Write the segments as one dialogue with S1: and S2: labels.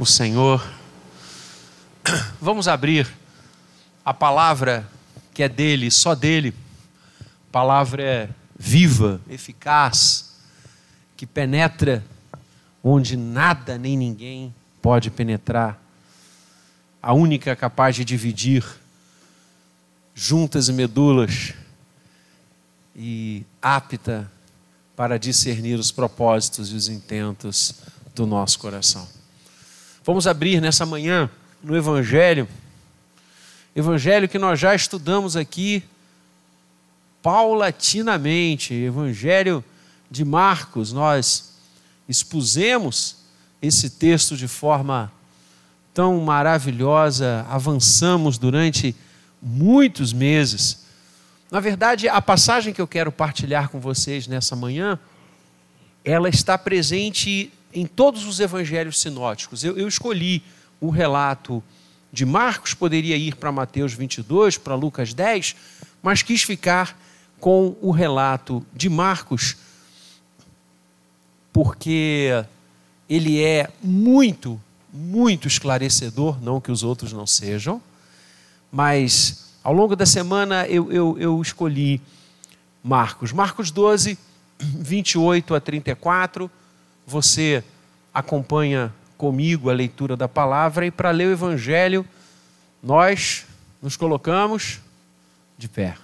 S1: o Senhor. Vamos abrir a palavra que é dele, só dele. Palavra é viva, eficaz, que penetra onde nada nem ninguém pode penetrar. A única capaz de dividir juntas e medulas e apta para discernir os propósitos e os intentos do nosso coração. Vamos abrir nessa manhã no Evangelho, Evangelho que nós já estudamos aqui paulatinamente, Evangelho de Marcos, nós expusemos esse texto de forma tão maravilhosa, avançamos durante muitos meses. Na verdade, a passagem que eu quero partilhar com vocês nessa manhã, ela está presente em todos os evangelhos sinóticos. Eu, eu escolhi o relato de Marcos, poderia ir para Mateus 22, para Lucas 10, mas quis ficar com o relato de Marcos, porque ele é muito, muito esclarecedor, não que os outros não sejam, mas ao longo da semana eu, eu, eu escolhi Marcos. Marcos 12, 28 a 34 você acompanha comigo a leitura da palavra e para ler o Evangelho, nós nos colocamos de pé.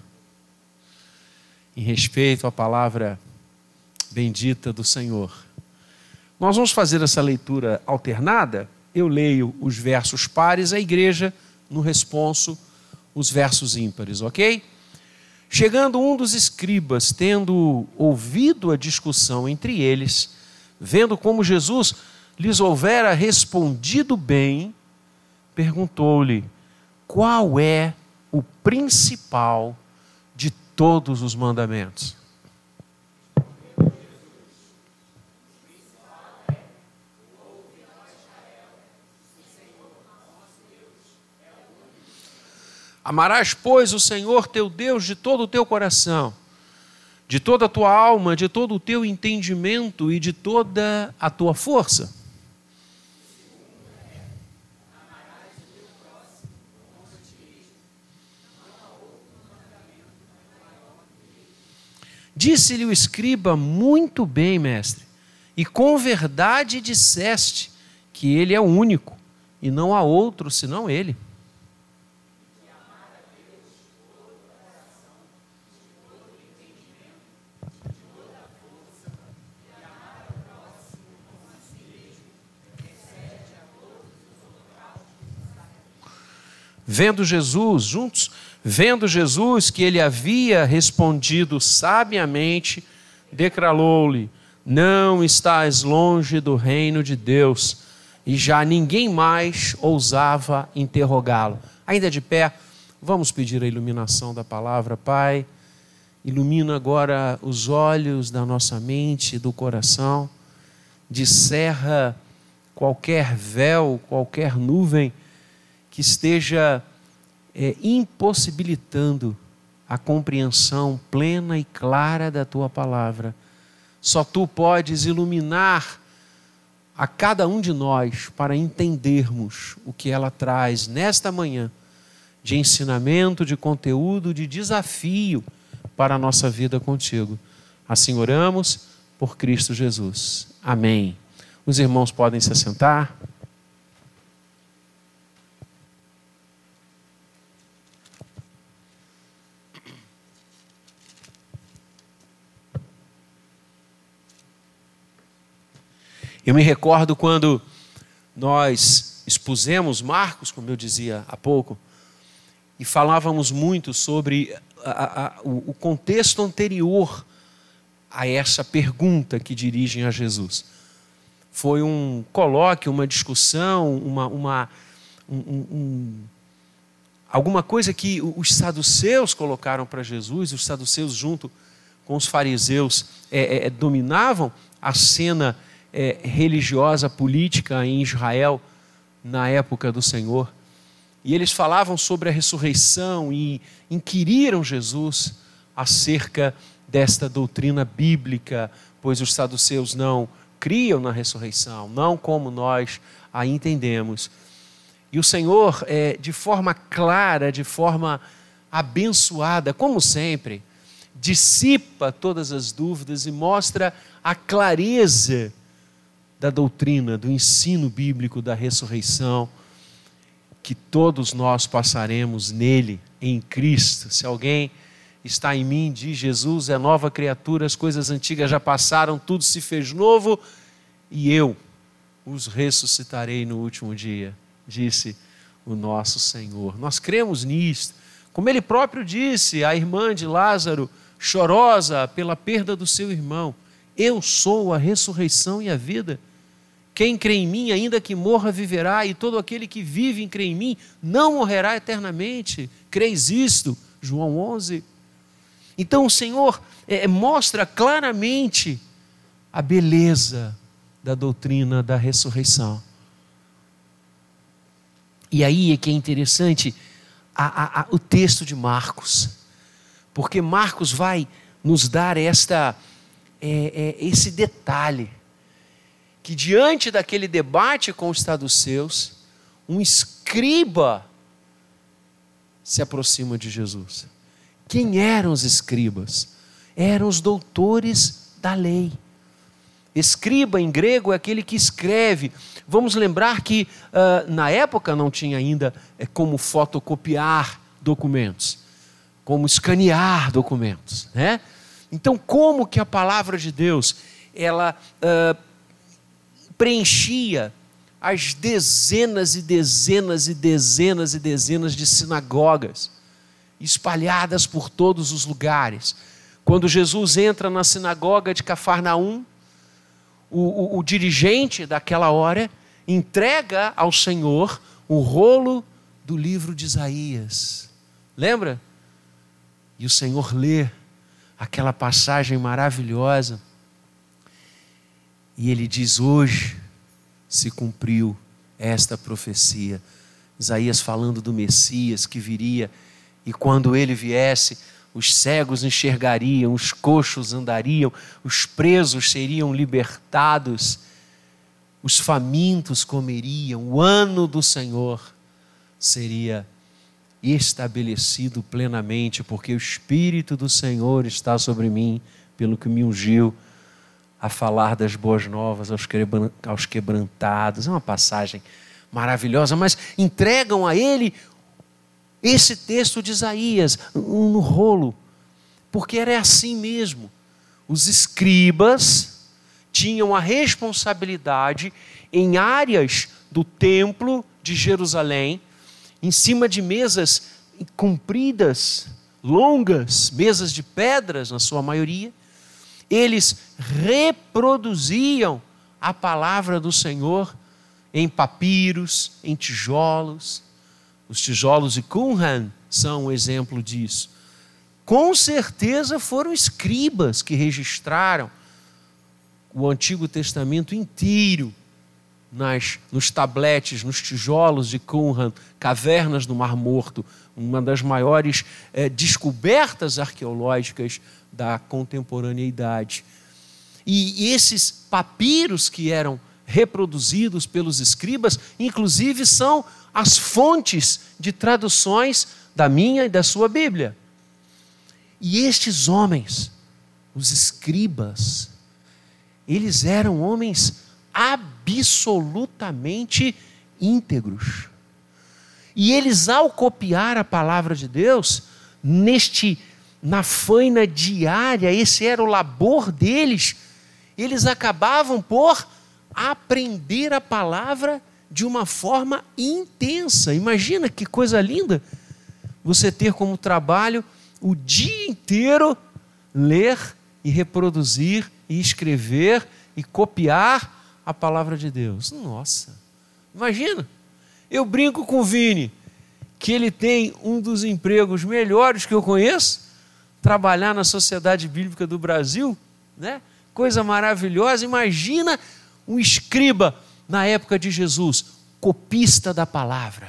S1: Em respeito à palavra bendita do Senhor. Nós vamos fazer essa leitura alternada. Eu leio os versos pares, a igreja, no responso, os versos ímpares, ok? Chegando um dos escribas, tendo ouvido a discussão entre eles, vendo como Jesus lhes houvera respondido bem, perguntou-lhe: qual é o principal de todos os mandamentos? Amarás, pois, o Senhor teu Deus de todo o teu coração de toda a tua alma, de todo o teu entendimento e de toda a tua força. Disse-lhe o escriba: Muito bem, mestre, e com verdade disseste que ele é único, e não há outro senão ele. Vendo Jesus, juntos, vendo Jesus que ele havia respondido sabiamente, declarou-lhe: Não estás longe do reino de Deus. E já ninguém mais ousava interrogá-lo. Ainda de pé, vamos pedir a iluminação da palavra, Pai. Ilumina agora os olhos da nossa mente e do coração. Descerra qualquer véu, qualquer nuvem que esteja é, impossibilitando a compreensão plena e clara da tua palavra. Só tu podes iluminar a cada um de nós para entendermos o que ela traz nesta manhã de ensinamento, de conteúdo, de desafio para a nossa vida contigo. Assim oramos por Cristo Jesus. Amém. Os irmãos podem se assentar. Eu me recordo quando nós expusemos Marcos, como eu dizia há pouco, e falávamos muito sobre a, a, o contexto anterior a essa pergunta que dirigem a Jesus. Foi um colóquio, uma discussão, uma, uma um, um, alguma coisa que os saduceus colocaram para Jesus, os saduceus, junto com os fariseus, é, é, dominavam a cena é, religiosa, política em Israel na época do Senhor. E eles falavam sobre a ressurreição e inquiriram Jesus acerca desta doutrina bíblica, pois os saduceus não criam na ressurreição, não como nós a entendemos. E o Senhor, é, de forma clara, de forma abençoada, como sempre, dissipa todas as dúvidas e mostra a clareza da doutrina, do ensino bíblico da ressurreição, que todos nós passaremos nele, em Cristo. Se alguém está em mim, diz Jesus, é nova criatura, as coisas antigas já passaram, tudo se fez novo, e eu os ressuscitarei no último dia, disse o nosso Senhor. Nós cremos nisto. Como ele próprio disse, a irmã de Lázaro, chorosa pela perda do seu irmão, eu sou a ressurreição e a vida. Quem crê em mim, ainda que morra, viverá, e todo aquele que vive e crê em mim não morrerá eternamente. Creis isto? João 11. Então o Senhor é, mostra claramente a beleza da doutrina da ressurreição. E aí é que é interessante a, a, a, o texto de Marcos, porque Marcos vai nos dar esta, é, é, esse detalhe que diante daquele debate com os saduceus, um escriba se aproxima de Jesus. Quem eram os escribas? Eram os doutores da lei. Escriba em grego é aquele que escreve. Vamos lembrar que uh, na época não tinha ainda é, como fotocopiar documentos, como escanear documentos, né? Então, como que a palavra de Deus ela uh, preenchia as dezenas e dezenas e dezenas e dezenas de sinagogas espalhadas por todos os lugares. Quando Jesus entra na sinagoga de Cafarnaum, o, o, o dirigente daquela hora entrega ao Senhor o rolo do livro de Isaías. Lembra? E o Senhor lê aquela passagem maravilhosa e ele diz: Hoje se cumpriu esta profecia. Isaías falando do Messias que viria, e quando ele viesse, os cegos enxergariam, os coxos andariam, os presos seriam libertados, os famintos comeriam, o ano do Senhor seria estabelecido plenamente, porque o Espírito do Senhor está sobre mim, pelo que me ungiu a falar das boas novas aos quebrantados. É uma passagem maravilhosa, mas entregam a ele esse texto de Isaías no rolo, porque era assim mesmo. Os escribas tinham a responsabilidade em áreas do templo de Jerusalém, em cima de mesas compridas, longas, mesas de pedras na sua maioria, eles reproduziam a palavra do Senhor em papiros, em tijolos. Os tijolos de Qumran são um exemplo disso. Com certeza foram escribas que registraram o Antigo Testamento inteiro nas, nos tabletes, nos tijolos de Qumran, cavernas do Mar Morto, uma das maiores é, descobertas arqueológicas da contemporaneidade. E esses papiros que eram reproduzidos pelos escribas, inclusive são as fontes de traduções da minha e da sua Bíblia. E estes homens, os escribas, eles eram homens absolutamente íntegros. E eles, ao copiar a palavra de Deus, neste na faina diária, esse era o labor deles, eles acabavam por aprender a palavra de uma forma intensa. Imagina que coisa linda você ter como trabalho o dia inteiro ler e reproduzir e escrever e copiar a palavra de Deus. Nossa, imagina. Eu brinco com o Vini, que ele tem um dos empregos melhores que eu conheço, trabalhar na Sociedade Bíblica do Brasil, né? Coisa maravilhosa. Imagina um escriba na época de Jesus, copista da palavra.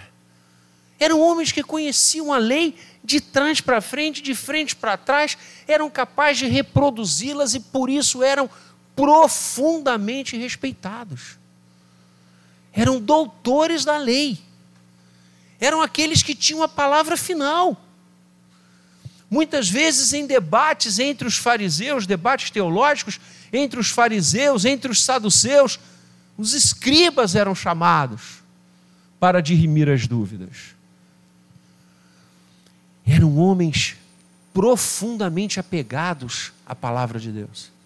S1: Eram homens que conheciam a lei de trás para frente, de frente para trás, eram capazes de reproduzi-las e por isso eram profundamente respeitados. eram doutores da lei, eram aqueles que tinham a palavra final. Muitas vezes em debates entre os fariseus, debates teológicos, entre os fariseus, entre os saduceus, os escribas eram chamados para dirimir as dúvidas. Eram homens profundamente apegados à palavra de Deus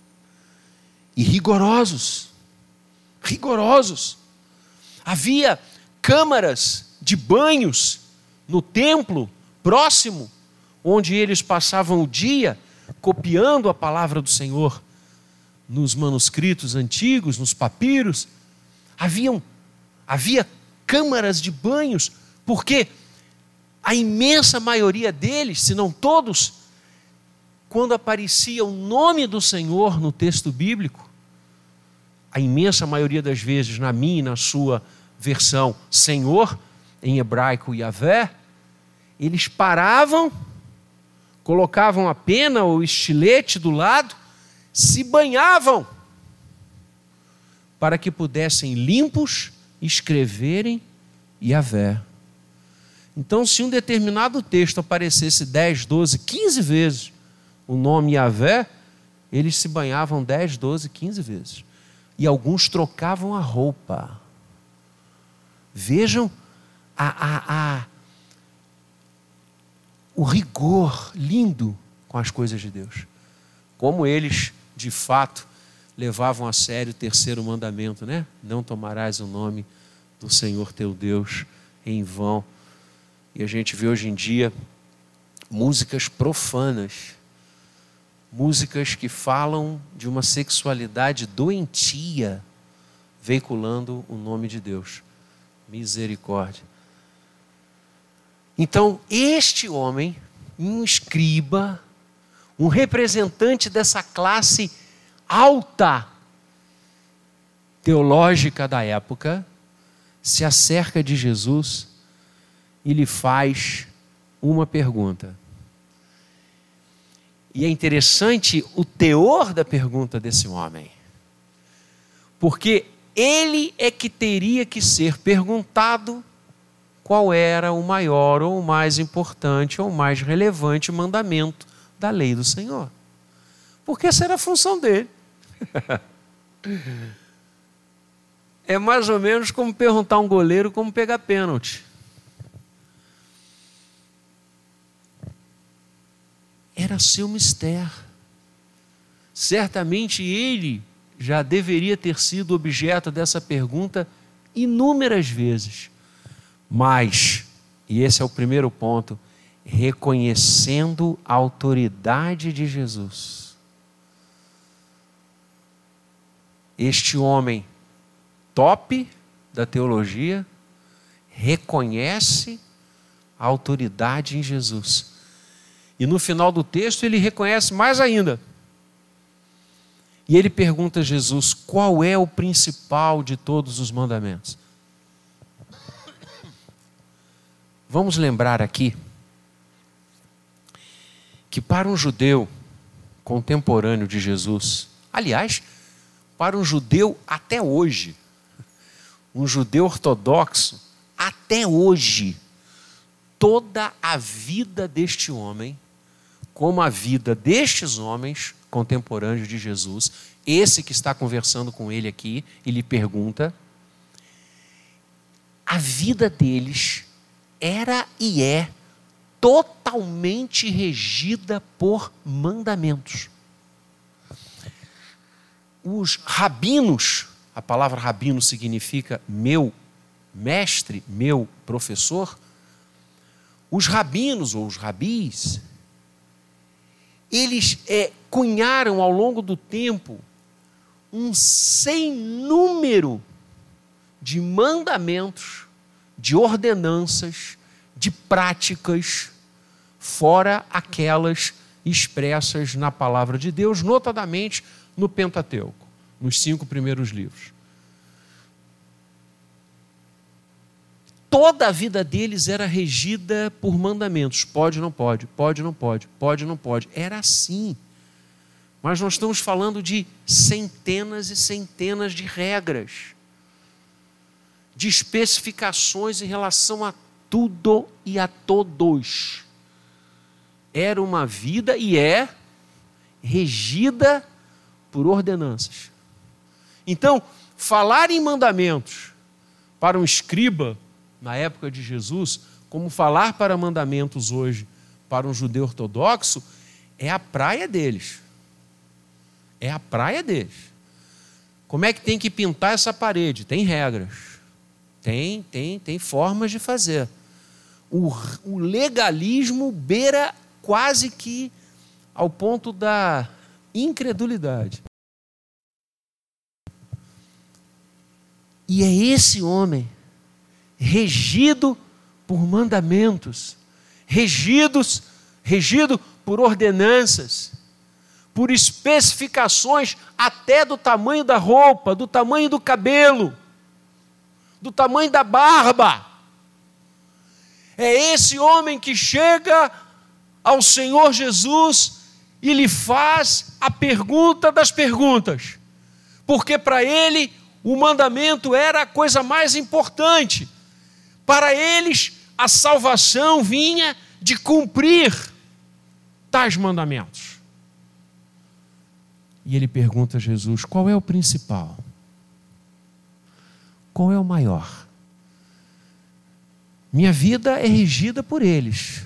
S1: e rigorosos. Rigorosos. Havia câmaras de banhos no templo próximo, onde eles passavam o dia copiando a palavra do Senhor nos manuscritos antigos, nos papiros. Haviam, havia câmaras de banhos, porque a imensa maioria deles, se não todos, quando aparecia o nome do Senhor no texto bíblico, a imensa maioria das vezes, na minha e na sua versão, Senhor, em hebraico Yahvé, eles paravam, colocavam a pena ou estilete do lado, se banhavam, para que pudessem limpos escreverem Yahvé. Então, se um determinado texto aparecesse 10, 12, 15 vezes o nome Yahvé, eles se banhavam 10, 12, 15 vezes e alguns trocavam a roupa. Vejam a, a, a, o rigor lindo com as coisas de Deus. Como eles, de fato, levavam a sério o terceiro mandamento, né? Não tomarás o nome do Senhor teu Deus em vão. E a gente vê hoje em dia músicas profanas músicas que falam de uma sexualidade doentia, veiculando o nome de Deus. Misericórdia. Então, este homem, um escriba, um representante dessa classe alta teológica da época, se acerca de Jesus e lhe faz uma pergunta. E é interessante o teor da pergunta desse homem. Porque ele é que teria que ser perguntado qual era o maior ou o mais importante ou o mais relevante mandamento da lei do Senhor. Porque essa era a função dele. é mais ou menos como perguntar a um goleiro como pegar pênalti. Era seu mistério. Certamente ele já deveria ter sido objeto dessa pergunta inúmeras vezes. Mas, e esse é o primeiro ponto, reconhecendo a autoridade de Jesus. Este homem top da teologia reconhece a autoridade em Jesus e no final do texto ele reconhece mais ainda. E ele pergunta a Jesus: qual é o principal de todos os mandamentos? Vamos lembrar aqui que para um judeu contemporâneo de Jesus, aliás, para um judeu até hoje, um judeu ortodoxo, até hoje, toda a vida deste homem como a vida destes homens contemporâneos de Jesus, esse que está conversando com ele aqui e lhe pergunta, a vida deles era e é totalmente regida por mandamentos. Os rabinos, a palavra rabino significa meu mestre, meu professor. Os rabinos ou os rabis, eles é, cunharam ao longo do tempo um sem número de mandamentos, de ordenanças, de práticas, fora aquelas expressas na palavra de Deus, notadamente no Pentateuco, nos cinco primeiros livros. Toda a vida deles era regida por mandamentos. Pode, não pode, pode, não pode, pode, não pode. Era assim. Mas nós estamos falando de centenas e centenas de regras, de especificações em relação a tudo e a todos. Era uma vida e é regida por ordenanças. Então, falar em mandamentos para um escriba na época de Jesus, como falar para mandamentos hoje para um judeu ortodoxo, é a praia deles. É a praia deles. Como é que tem que pintar essa parede? Tem regras. Tem, tem, tem formas de fazer. O, o legalismo beira quase que ao ponto da incredulidade. E é esse homem, regido por mandamentos, regidos, regido por ordenanças, por especificações até do tamanho da roupa, do tamanho do cabelo, do tamanho da barba. É esse homem que chega ao Senhor Jesus e lhe faz a pergunta das perguntas, porque para ele o mandamento era a coisa mais importante. Para eles, a salvação vinha de cumprir tais mandamentos. E ele pergunta a Jesus: qual é o principal? Qual é o maior? Minha vida é regida por eles.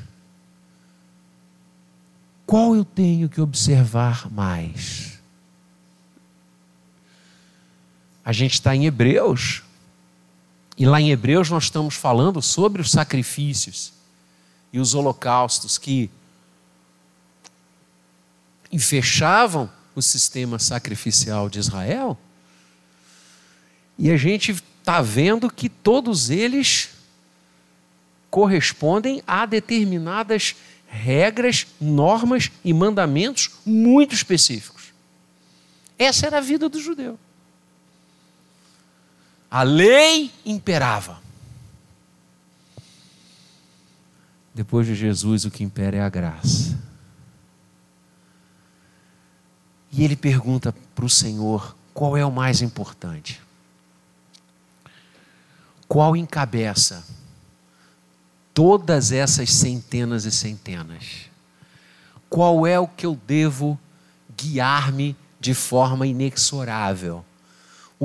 S1: Qual eu tenho que observar mais? A gente está em Hebreus, e lá em Hebreus nós estamos falando sobre os sacrifícios e os holocaustos que fechavam o sistema sacrificial de Israel, e a gente está vendo que todos eles correspondem a determinadas regras, normas e mandamentos muito específicos. Essa era a vida do judeu. A lei imperava. Depois de Jesus, o que impera é a graça. E ele pergunta para o Senhor: qual é o mais importante? Qual encabeça todas essas centenas e centenas? Qual é o que eu devo guiar-me de forma inexorável?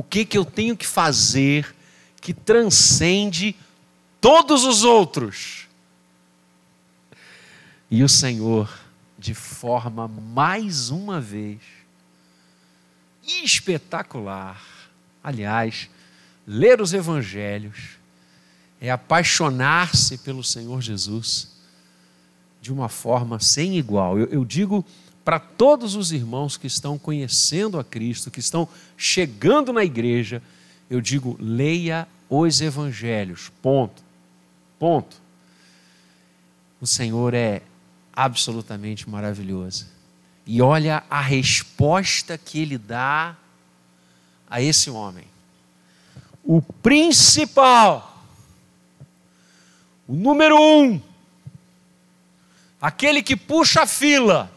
S1: O que, que eu tenho que fazer que transcende todos os outros? E o Senhor, de forma mais uma vez, espetacular. Aliás, ler os evangelhos é apaixonar-se pelo Senhor Jesus de uma forma sem igual. Eu, eu digo para todos os irmãos que estão conhecendo a Cristo, que estão chegando na igreja, eu digo: leia os evangelhos. Ponto. Ponto. O Senhor é absolutamente maravilhoso. E olha a resposta que ele dá a esse homem. O principal, o número um, aquele que puxa a fila,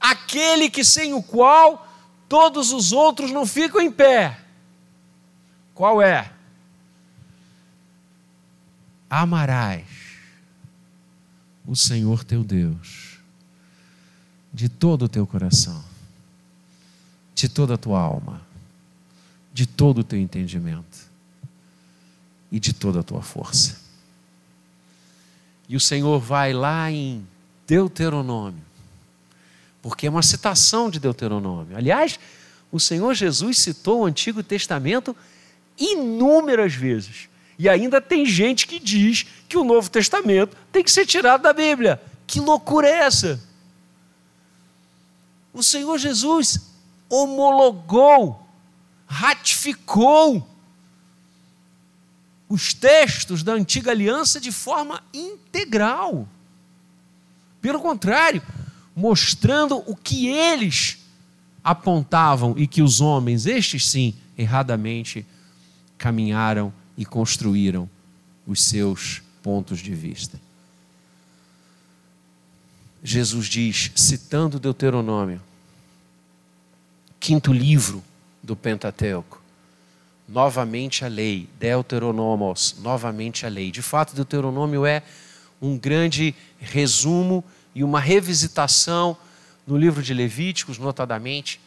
S1: aquele que sem o qual todos os outros não ficam em pé. Qual é? Amarás o Senhor teu Deus de todo o teu coração, de toda a tua alma, de todo o teu entendimento e de toda a tua força. E o Senhor vai lá em Deuteronômio, porque é uma citação de Deuteronômio. Aliás, o Senhor Jesus citou o Antigo Testamento inúmeras vezes. E ainda tem gente que diz que o Novo Testamento tem que ser tirado da Bíblia. Que loucura é essa? o Senhor Jesus homologou, ratificou os textos da antiga aliança de forma integral. Pelo contrário, mostrando o que eles apontavam e que os homens, estes sim, erradamente, caminharam e construíram os seus pontos de vista. Jesus diz, citando Deuteronômio, quinto livro do Pentateuco, novamente a lei, Deuteronomos, novamente a lei. De fato, Deuteronômio é um grande resumo e uma revisitação no livro de Levíticos, notadamente.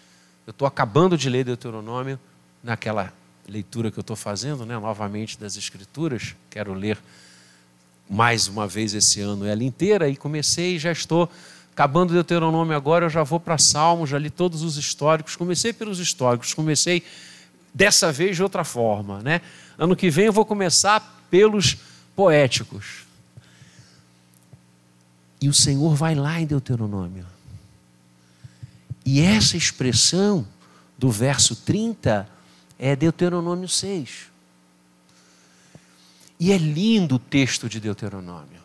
S1: Eu estou acabando de ler Deuteronômio naquela leitura que eu estou fazendo, né, novamente das Escrituras. Quero ler mais uma vez esse ano ela inteira e comecei já estou acabando Deuteronômio agora, eu já vou para Salmos, já li todos os históricos. Comecei pelos históricos, comecei dessa vez de outra forma, né? Ano que vem eu vou começar pelos poéticos. E o Senhor vai lá em Deuteronômio. E essa expressão do verso 30 é Deuteronômio 6. E é lindo o texto de Deuteronômio.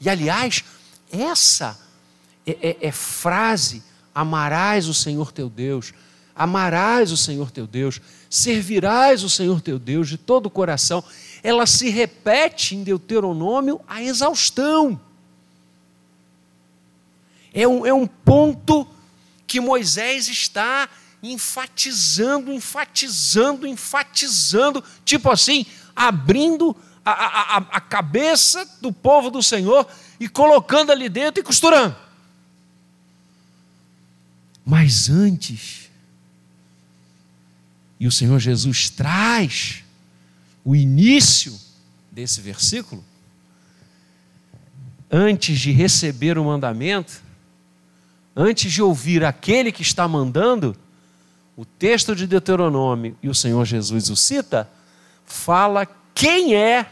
S1: E aliás, essa é, é, é frase: amarás o Senhor teu Deus, amarás o Senhor teu Deus, servirás o Senhor teu Deus de todo o coração. Ela se repete em Deuteronômio a exaustão. É um, é um ponto que Moisés está enfatizando, enfatizando, enfatizando, tipo assim, abrindo a, a, a cabeça do povo do Senhor e colocando ali dentro e costurando. Mas antes, e o Senhor Jesus traz o início desse versículo, antes de receber o mandamento, antes de ouvir aquele que está mandando, o texto de Deuteronômio e o Senhor Jesus o cita, fala quem é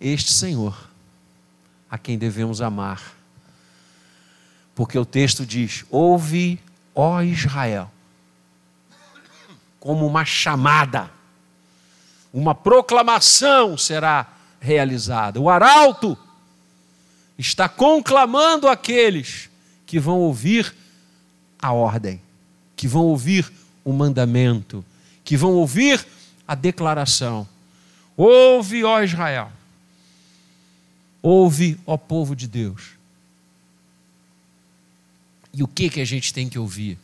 S1: este Senhor a quem devemos amar. Porque o texto diz: Ouve, ó Israel, como uma chamada, uma proclamação será realizada. O arauto está conclamando aqueles que vão ouvir a ordem, que vão ouvir o mandamento, que vão ouvir a declaração. Ouve, ó Israel. Ouve, ó povo de Deus. E o que que a gente tem que ouvir?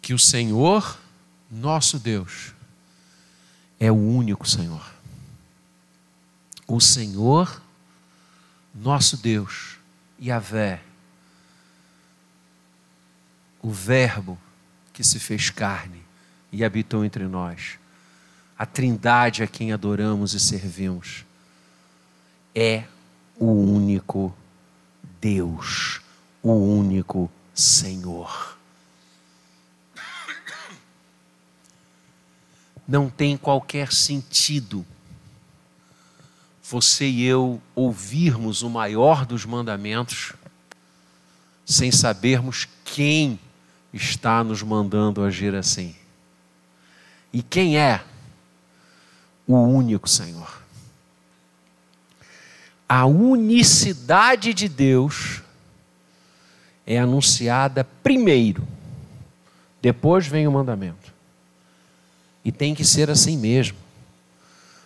S1: Que o Senhor, nosso Deus, é o único Senhor. O Senhor nosso Deus, Yahvé, o Verbo que se fez carne e habitou entre nós, a Trindade a quem adoramos e servimos, é o único Deus, o único Senhor. Não tem qualquer sentido você e eu ouvirmos o maior dos mandamentos sem sabermos quem está nos mandando agir assim. E quem é o único Senhor? A unicidade de Deus é anunciada primeiro, depois vem o mandamento. E tem que ser assim mesmo.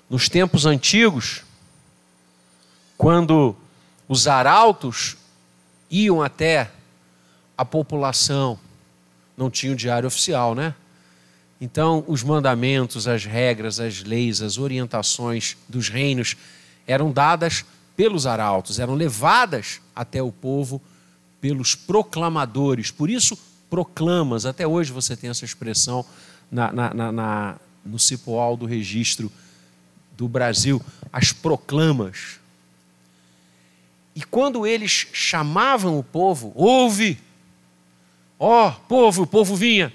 S1: Nos tempos antigos, quando os arautos iam até a população, não tinha o diário oficial, né? Então, os mandamentos, as regras, as leis, as orientações dos reinos eram dadas pelos arautos, eram levadas até o povo pelos proclamadores. Por isso, proclamas. Até hoje você tem essa expressão na, na, na, na no cipoal do registro do Brasil, as proclamas. E quando eles chamavam o povo, ouve, ó oh, povo, o povo vinha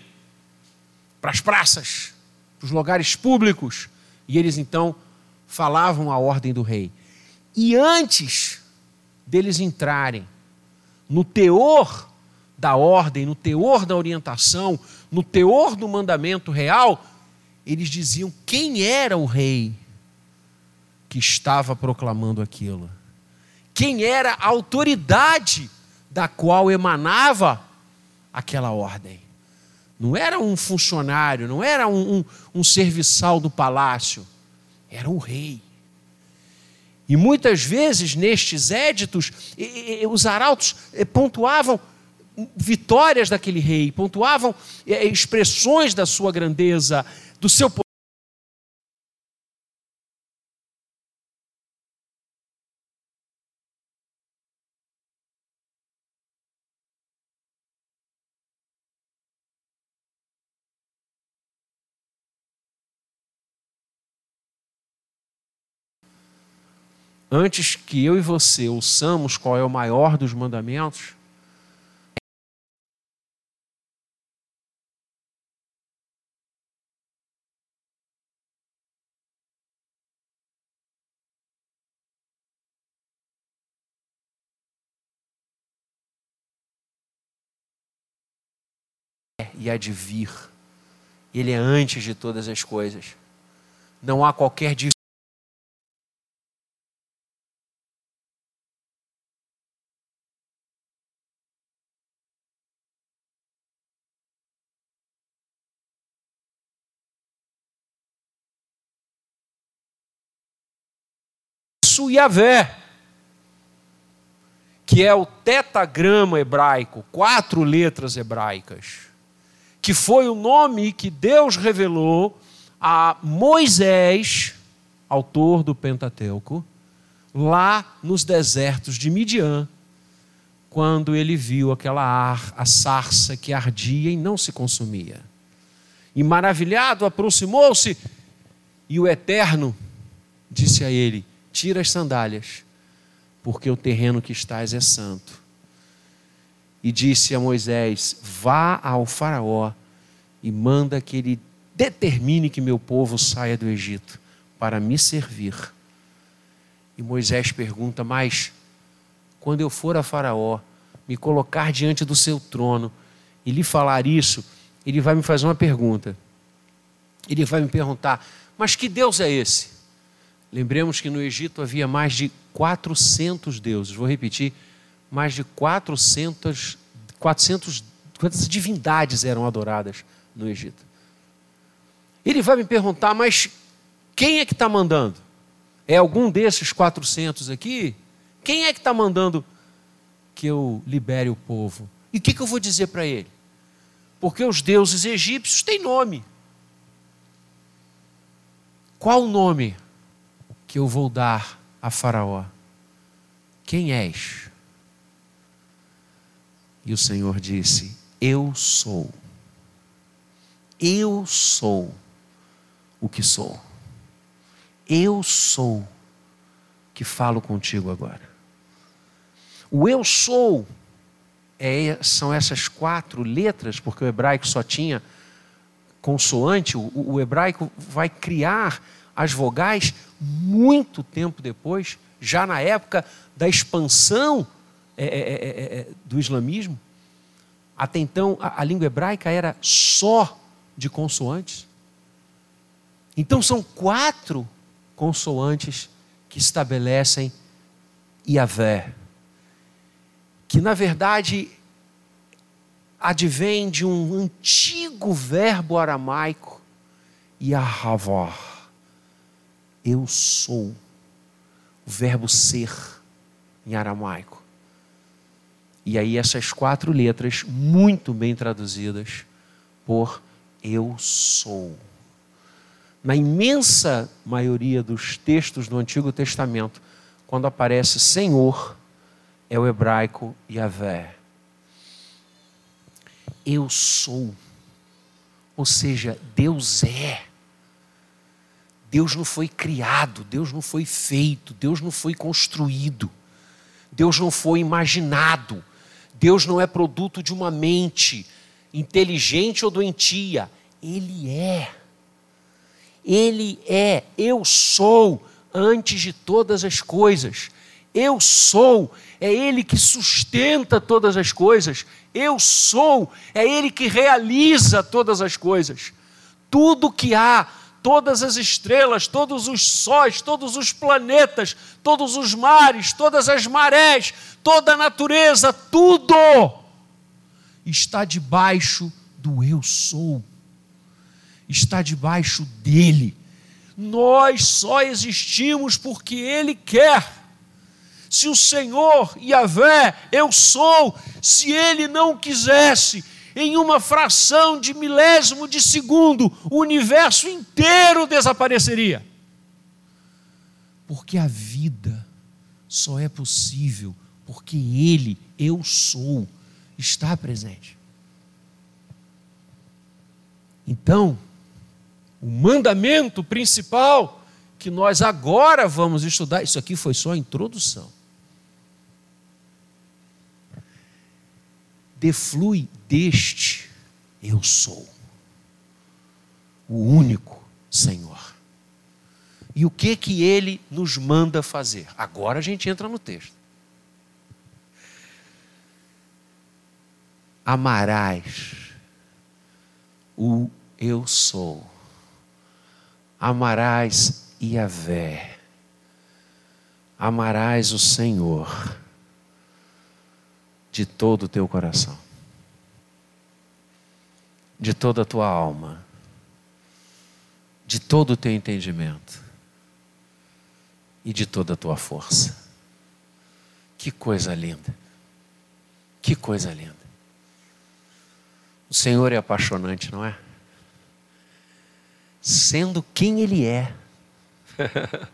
S1: para as praças, para os lugares públicos, e eles então falavam a ordem do rei. E antes deles entrarem no teor da ordem, no teor da orientação, no teor do mandamento real, eles diziam quem era o rei que estava proclamando aquilo quem era a autoridade da qual emanava aquela ordem. Não era um funcionário, não era um, um, um serviçal do palácio, era o rei. E muitas vezes nestes éditos, os arautos eh, pontuavam vitórias daquele rei, pontuavam é, expressões da sua grandeza, do seu poder. Antes que eu e você ouçamos qual é o maior dos mandamentos, e há de vir. Ele é antes de todas as coisas. Não há qualquer diferença. Isso Yahvé, que é o tetagrama hebraico, quatro letras hebraicas, que foi o nome que Deus revelou a Moisés, autor do Pentateuco, lá nos desertos de Midian, quando ele viu aquela ar, a sarça que ardia e não se consumia. E maravilhado aproximou-se e o Eterno disse a ele: tira as sandálias, porque o terreno que estás é santo. E disse a Moisés: Vá ao Faraó e manda que ele determine que meu povo saia do Egito para me servir. E Moisés pergunta: Mas quando eu for a Faraó, me colocar diante do seu trono e lhe falar isso, ele vai me fazer uma pergunta. Ele vai me perguntar: Mas que Deus é esse? Lembremos que no Egito havia mais de 400 deuses. Vou repetir, mais de 400, 400 quantas divindades eram adoradas no Egito. Ele vai me perguntar, mas quem é que está mandando? É algum desses 400 aqui? Quem é que está mandando que eu libere o povo? E o que, que eu vou dizer para ele? Porque os deuses egípcios têm nome. Qual o nome? Que eu vou dar a Faraó: Quem és? E o Senhor disse: Eu sou. Eu sou o que sou. Eu sou que falo contigo agora. O eu sou é, são essas quatro letras, porque o hebraico só tinha consoante, o, o hebraico vai criar as vogais muito tempo depois, já na época da expansão é, é, é, é, é do islamismo. Até então, a, a língua hebraica era só de consoantes. Então, são quatro consoantes que estabelecem Yahvé, que na verdade advém de um antigo verbo aramaico, Yahavah eu sou. O verbo ser em aramaico. E aí essas quatro letras, muito bem traduzidas por eu sou. Na imensa maioria dos textos do Antigo Testamento, quando aparece Senhor, é o hebraico Yahvé. Eu sou. Ou seja, Deus é. Deus não foi criado, Deus não foi feito, Deus não foi construído, Deus não foi imaginado, Deus não é produto de uma mente inteligente ou doentia, Ele é. Ele é, eu sou antes de todas as coisas. Eu sou, é Ele que sustenta todas as coisas. Eu sou, é Ele que realiza todas as coisas. Tudo que há todas as estrelas, todos os sóis, todos os planetas, todos os mares, todas as marés, toda a natureza, tudo está debaixo do eu sou. Está debaixo dele. Nós só existimos porque ele quer. Se o Senhor Yahvé, eu sou, se ele não quisesse, em uma fração de milésimo de segundo, o universo inteiro desapareceria. Porque a vida só é possível porque Ele, eu sou, está presente. Então, o mandamento principal que nós agora vamos estudar, isso aqui foi só a introdução. Deflui deste eu sou, o único Senhor. E o que que ele nos manda fazer? Agora a gente entra no texto. Amarás o eu sou. Amarás Yahvé. Amarás o Senhor de todo o teu coração, de toda a tua alma, de todo o teu entendimento e de toda a tua força. Que coisa linda! Que coisa linda! O Senhor é apaixonante, não é? Sendo quem Ele é.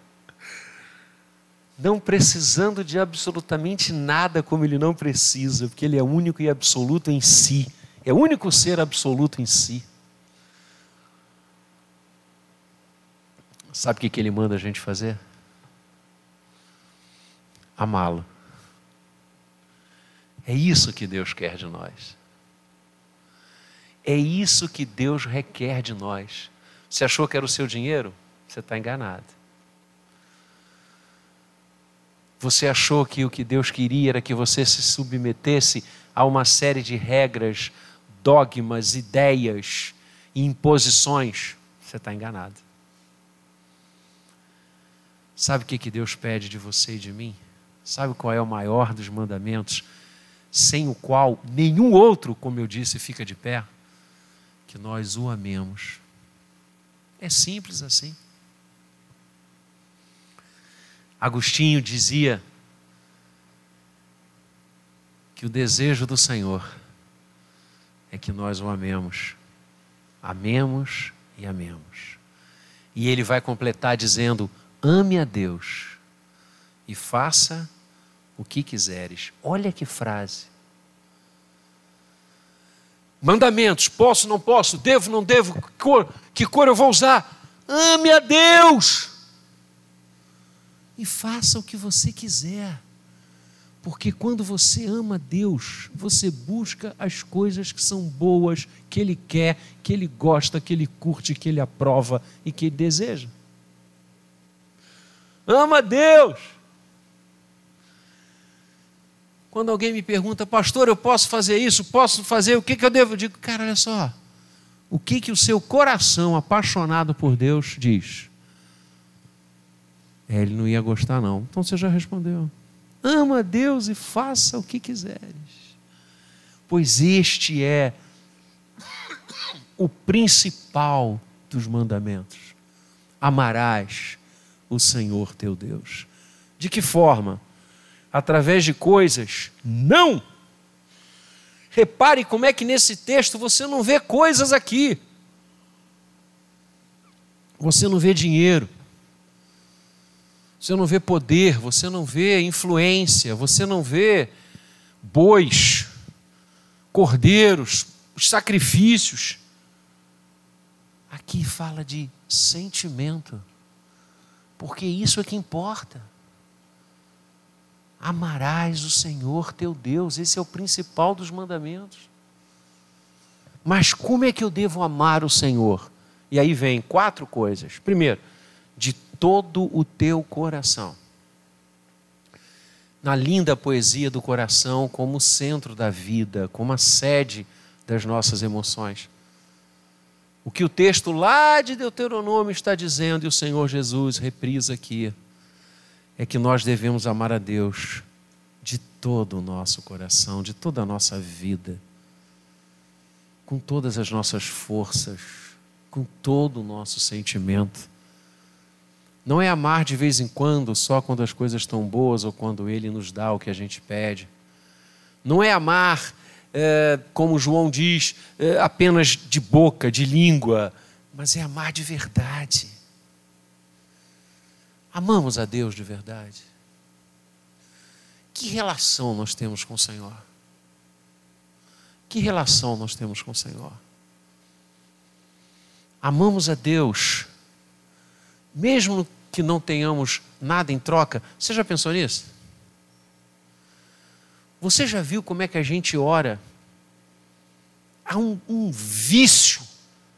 S1: não precisando de absolutamente nada como Ele não precisa, porque Ele é único e absoluto em si. É o único ser absoluto em si. Sabe o que, Ele manda a gente fazer? Amá-lo. É isso que Deus quer de nós. É isso que Deus requer de nós. Você achou que era o seu dinheiro? Você está enganado. Você achou que o que Deus queria era que você se submetesse a uma série de regras, dogmas, ideias e imposições? Você está enganado. Sabe o que, que Deus pede de você e de mim? Sabe qual é o maior dos mandamentos, sem o qual nenhum outro, como eu disse, fica de pé? que nós o amemos. É simples assim. Agostinho dizia que o desejo do Senhor é que nós o amemos. Amemos e amemos. E ele vai completar dizendo: ame a Deus e faça o que quiseres. Olha que frase. Mandamentos: posso, não posso, devo, não devo, que cor, que cor eu vou usar. Ame a Deus e faça o que você quiser. Porque quando você ama Deus, você busca as coisas que são boas, que Ele quer, que Ele gosta, que Ele curte, que Ele aprova e que Ele deseja. Ama Deus. Quando alguém me pergunta, pastor, eu posso fazer isso? Posso fazer? O que, que eu devo? Eu digo, cara, olha só. O que, que o seu coração apaixonado por Deus diz? É, ele não ia gostar, não. Então você já respondeu. Ama a Deus e faça o que quiseres. Pois este é o principal dos mandamentos. Amarás o Senhor teu Deus. De que forma? através de coisas. Não! Repare como é que nesse texto você não vê coisas aqui. Você não vê dinheiro. Você não vê poder, você não vê influência, você não vê bois, cordeiros, os sacrifícios. Aqui fala de sentimento, porque isso é que importa. Amarás o Senhor teu Deus, esse é o principal dos mandamentos. Mas como é que eu devo amar o Senhor? E aí vem quatro coisas. Primeiro, de todo o teu coração. Na linda poesia do coração, como centro da vida, como a sede das nossas emoções. O que o texto lá de Deuteronômio está dizendo, e o Senhor Jesus reprisa aqui é que nós devemos amar a Deus de todo o nosso coração, de toda a nossa vida, com todas as nossas forças, com todo o nosso sentimento. Não é amar de vez em quando, só quando as coisas estão boas ou quando Ele nos dá o que a gente pede. Não é amar, é, como João diz, é, apenas de boca, de língua, mas é amar de verdade. Amamos a Deus de verdade. Que relação nós temos com o Senhor? Que relação nós temos com o Senhor? Amamos a Deus, mesmo que não tenhamos nada em troca. Você já pensou nisso? Você já viu como é que a gente ora? Há um, um vício.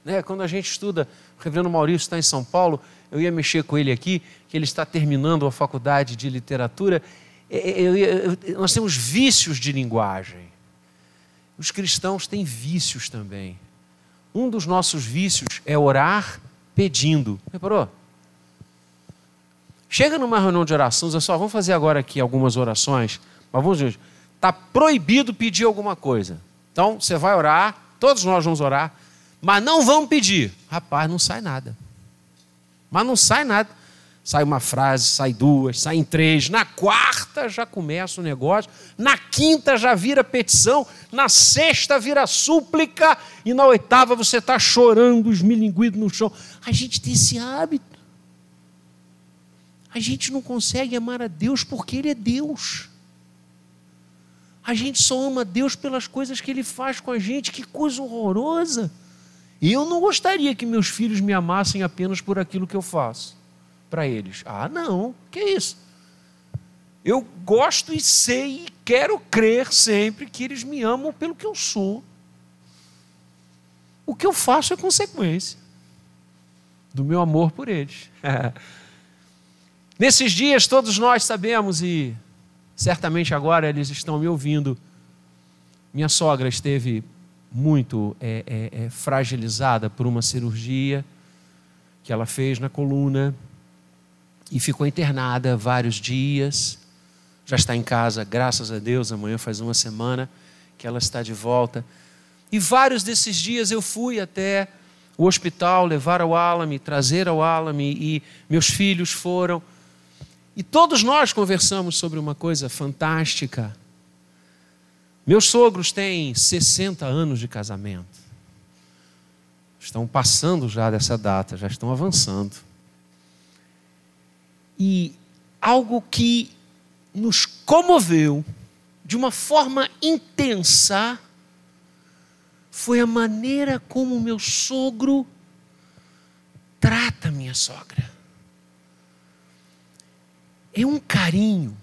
S1: Né? Quando a gente estuda, o reverendo Maurício está em São Paulo, eu ia mexer com ele aqui, que ele está terminando a faculdade de literatura. Eu, eu, eu, nós temos vícios de linguagem. Os cristãos têm vícios também. Um dos nossos vícios é orar pedindo. Reparou? Chega numa reunião de oração, diz só, vamos fazer agora aqui algumas orações, mas vamos ver, está proibido pedir alguma coisa. Então, você vai orar, todos nós vamos orar, mas não vamos pedir. Rapaz, não sai nada. Mas não sai nada. Sai uma frase, sai duas, sai três. Na quarta já começa o negócio. Na quinta já vira petição. Na sexta vira súplica. E na oitava você está chorando, esmilinguido no chão. A gente tem esse hábito. A gente não consegue amar a Deus porque Ele é Deus. A gente só ama Deus pelas coisas que Ele faz com a gente. Que coisa horrorosa. Eu não gostaria que meus filhos me amassem apenas por aquilo que eu faço para eles. Ah, não, que isso? Eu gosto e sei e quero crer sempre que eles me amam pelo que eu sou. O que eu faço é consequência do meu amor por eles. Nesses dias, todos nós sabemos, e certamente agora eles estão me ouvindo, minha sogra esteve muito é, é, é, fragilizada por uma cirurgia que ela fez na coluna e ficou internada vários dias. Já está em casa, graças a Deus. Amanhã faz uma semana que ela está de volta. E vários desses dias eu fui até o hospital levar ao Alame, trazer ao Alame, e meus filhos foram. E todos nós conversamos sobre uma coisa fantástica. Meus sogros têm 60 anos de casamento. Estão passando já dessa data, já estão avançando. E algo que nos comoveu de uma forma intensa foi a maneira como meu sogro trata minha sogra. É um carinho,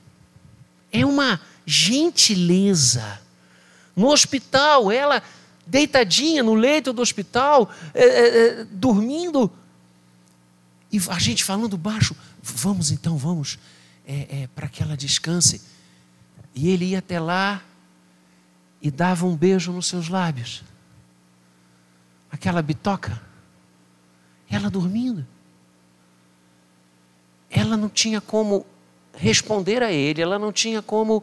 S1: é uma gentileza. No hospital, ela deitadinha no leito do hospital, é, é, é dormindo, e a gente falando baixo, vamos então, vamos, é, é, para que ela descanse. E ele ia até lá e dava um beijo nos seus lábios. Aquela bitoca. Ela dormindo. Ela não tinha como responder a ele, ela não tinha como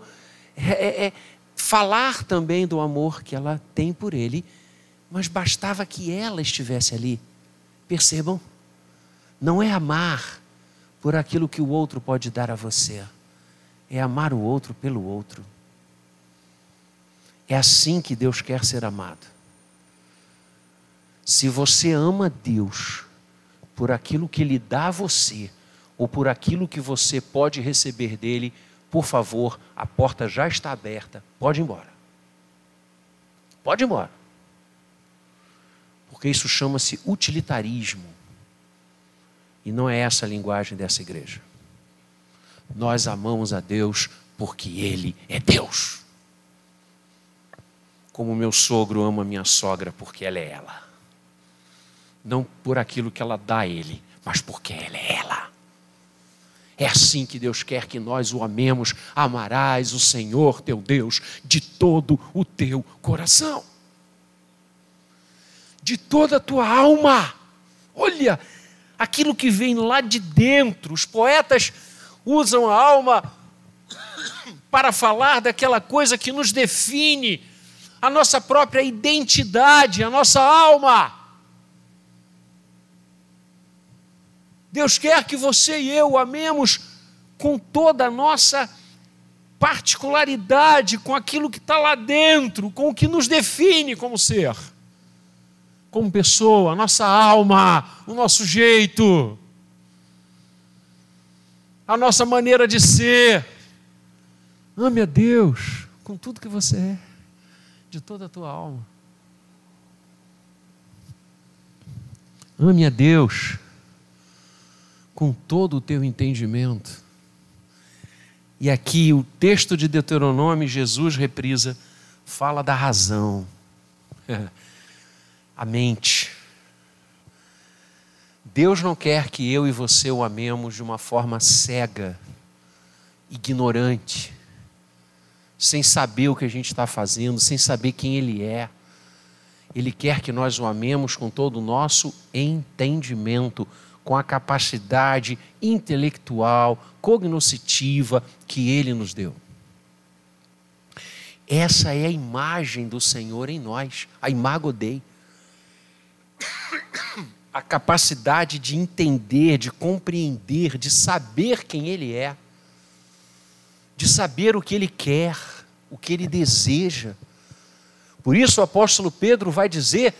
S1: é, é, é falar também do amor que ela tem por ele, mas bastava que ela estivesse ali. Percebam? Não é amar por aquilo que o outro pode dar a você, é amar o outro pelo outro. É assim que Deus quer ser amado. Se você ama Deus por aquilo que Ele dá a você, ou por aquilo que você pode receber dele, por favor, a porta já está aberta, pode ir embora. Pode ir embora. Porque isso chama-se utilitarismo. E não é essa a linguagem dessa igreja. Nós amamos a Deus porque Ele é Deus. Como meu sogro ama minha sogra porque ela é ela. Não por aquilo que ela dá a Ele, mas porque ela é ela. É assim que Deus quer que nós o amemos. Amarás o Senhor teu Deus de todo o teu coração, de toda a tua alma. Olha, aquilo que vem lá de dentro. Os poetas usam a alma para falar daquela coisa que nos define, a nossa própria identidade, a nossa alma. Deus quer que você e eu amemos com toda a nossa particularidade, com aquilo que está lá dentro, com o que nos define como ser, como pessoa, a nossa alma, o nosso jeito, a nossa maneira de ser. Ame a Deus com tudo que você é, de toda a tua alma. Ame a Deus com todo o teu entendimento. E aqui o texto de Deuteronômio, Jesus reprisa, fala da razão, a mente. Deus não quer que eu e você o amemos de uma forma cega, ignorante, sem saber o que a gente está fazendo, sem saber quem Ele é. Ele quer que nós o amemos com todo o nosso entendimento com a capacidade intelectual, cognoscitiva que Ele nos deu. Essa é a imagem do Senhor em nós, a imago Dei. A capacidade de entender, de compreender, de saber quem Ele é, de saber o que Ele quer, o que Ele deseja. Por isso o apóstolo Pedro vai dizer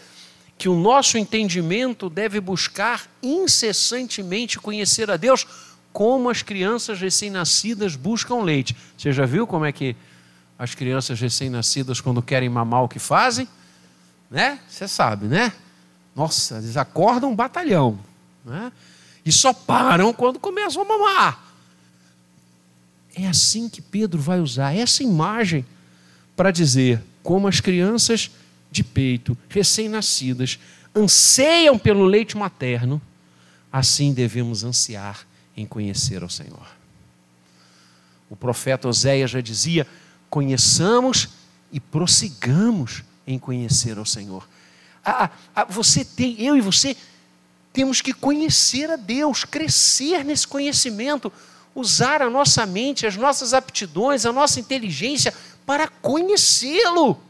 S1: que o nosso entendimento deve buscar incessantemente conhecer a Deus, como as crianças recém-nascidas buscam leite. Você já viu como é que as crianças recém-nascidas, quando querem mamar, o que fazem? Né? Você sabe, né? Nossa, eles acordam um batalhão. Né? E só param quando começam a mamar. É assim que Pedro vai usar essa imagem para dizer como as crianças de peito, recém-nascidas, anseiam pelo leite materno, assim devemos ansiar em conhecer ao Senhor. O profeta Oséias já dizia: conheçamos e prossigamos em conhecer ao Senhor. Ah, ah, você tem, eu e você temos que conhecer a Deus, crescer nesse conhecimento, usar a nossa mente, as nossas aptidões, a nossa inteligência para conhecê-lo.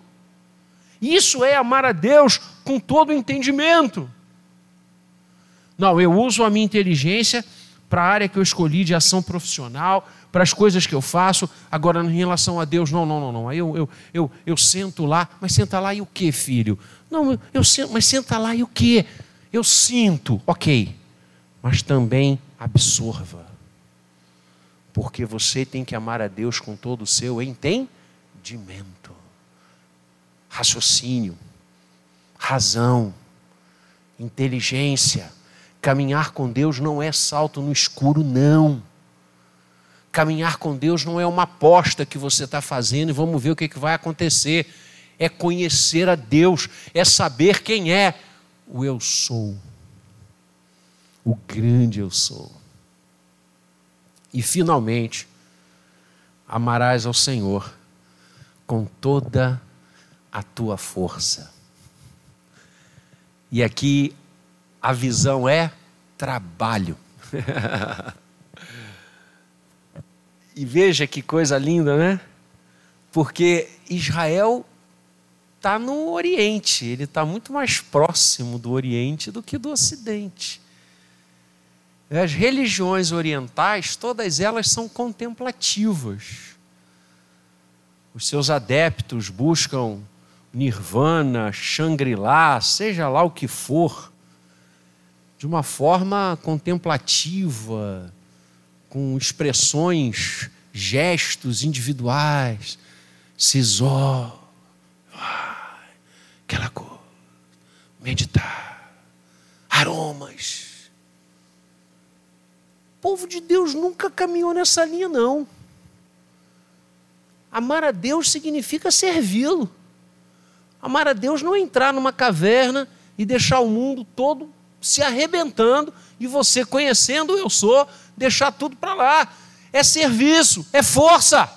S1: Isso é amar a Deus com todo o entendimento. Não, eu uso a minha inteligência para a área que eu escolhi de ação profissional, para as coisas que eu faço. Agora, em relação a Deus, não, não, não, não. Eu, eu, eu, eu sento lá, mas senta lá e o que, filho? Não, eu sento, mas senta lá e o que? Eu sinto, ok. Mas também absorva. Porque você tem que amar a Deus com todo o seu entendimento raciocínio, razão, inteligência. Caminhar com Deus não é salto no escuro, não. Caminhar com Deus não é uma aposta que você está fazendo e vamos ver o que, que vai acontecer. É conhecer a Deus, é saber quem é o eu sou. O grande eu sou. E finalmente, amarás ao Senhor com toda a a tua força. E aqui a visão é trabalho. e veja que coisa linda, né? Porque Israel está no Oriente, ele está muito mais próximo do Oriente do que do Ocidente. As religiões orientais, todas elas são contemplativas. Os seus adeptos buscam nirvana, Shangri-La, seja lá o que for, de uma forma contemplativa, com expressões, gestos individuais, cisó, aquela coisa, meditar, aromas. O povo de Deus nunca caminhou nessa linha, não. Amar a Deus significa servi-lo. Amar a Deus não é entrar numa caverna e deixar o mundo todo se arrebentando e você conhecendo eu sou, deixar tudo para lá. É serviço, é força.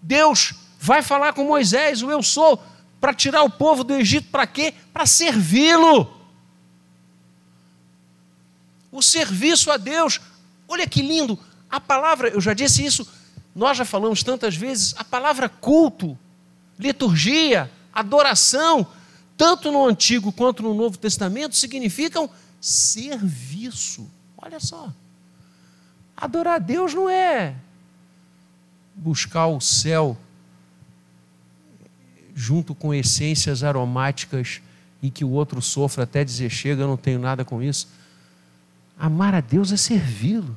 S1: Deus vai falar com Moisés, o eu sou, para tirar o povo do Egito, para quê? Para servi-lo. O serviço a Deus, olha que lindo, a palavra, eu já disse isso, nós já falamos tantas vezes, a palavra culto liturgia, adoração, tanto no Antigo quanto no Novo Testamento, significam serviço. Olha só. Adorar a Deus não é buscar o céu junto com essências aromáticas e que o outro sofra até dizer: chega, eu não tenho nada com isso. Amar a Deus é servi-lo,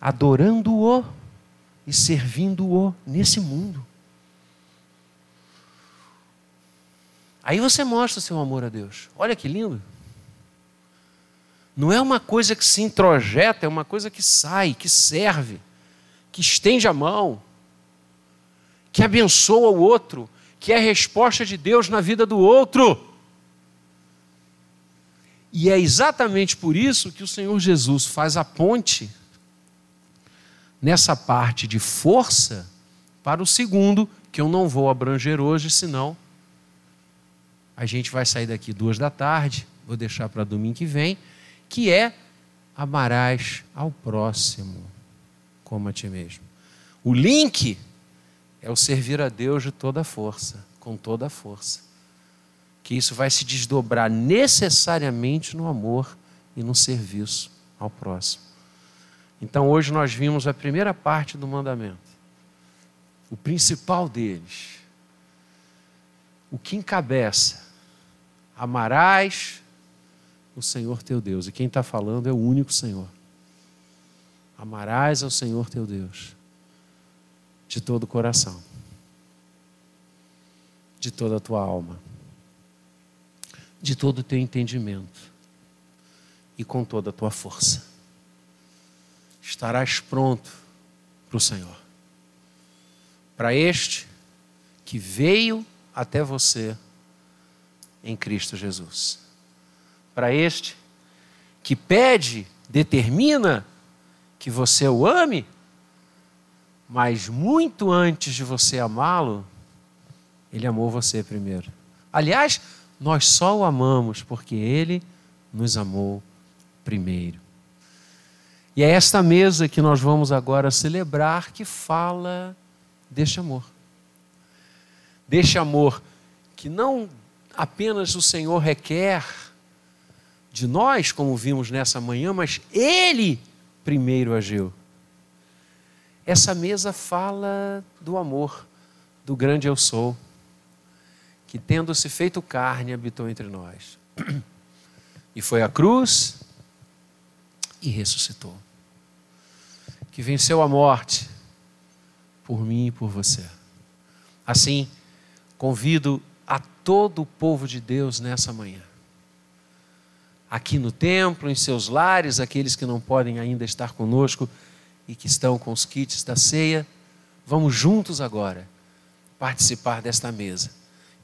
S1: adorando-o e servindo-o nesse mundo. Aí você mostra o seu amor a Deus. Olha que lindo. Não é uma coisa que se introjeta, é uma coisa que sai, que serve, que estende a mão, que abençoa o outro, que é a resposta de Deus na vida do outro. E é exatamente por isso que o Senhor Jesus faz a ponte nessa parte de força para o segundo, que eu não vou abranger hoje, senão a gente vai sair daqui duas da tarde, vou deixar para domingo que vem, que é amarás ao próximo como a ti mesmo. O link é o servir a Deus de toda força, com toda força. Que isso vai se desdobrar necessariamente no amor e no serviço ao próximo. Então hoje nós vimos a primeira parte do mandamento, o principal deles, o que encabeça: amarás o Senhor teu Deus. E quem está falando é o único Senhor. Amarás ao Senhor teu Deus de todo o coração, de toda a tua alma, de todo o teu entendimento e com toda a tua força. Estarás pronto para o Senhor, para este que veio até você em Cristo Jesus. Para este que pede, determina que você o ame, mas muito antes de você amá-lo, ele amou você primeiro. Aliás, nós só o amamos porque ele nos amou primeiro. E é esta mesa que nós vamos agora celebrar que fala deste amor. Deste amor que não apenas o Senhor requer de nós, como vimos nessa manhã, mas Ele primeiro agiu. Essa mesa fala do amor, do grande eu sou, que tendo se feito carne habitou entre nós. E foi à cruz e ressuscitou. Que venceu a morte por mim e por você. Assim, convido a todo o povo de Deus nessa manhã. Aqui no templo, em seus lares, aqueles que não podem ainda estar conosco e que estão com os kits da ceia, vamos juntos agora participar desta mesa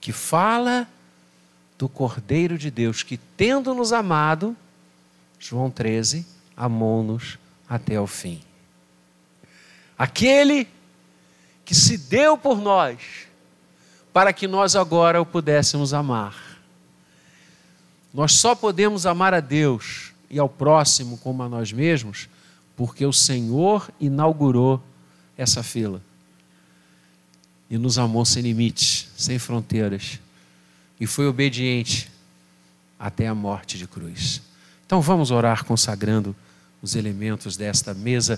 S1: que fala do Cordeiro de Deus que, tendo nos amado, João 13, amou-nos até o fim. Aquele que se deu por nós para que nós agora o pudéssemos amar. Nós só podemos amar a Deus e ao próximo como a nós mesmos porque o Senhor inaugurou essa fila e nos amou sem limites, sem fronteiras e foi obediente até a morte de cruz. Então vamos orar consagrando os elementos desta mesa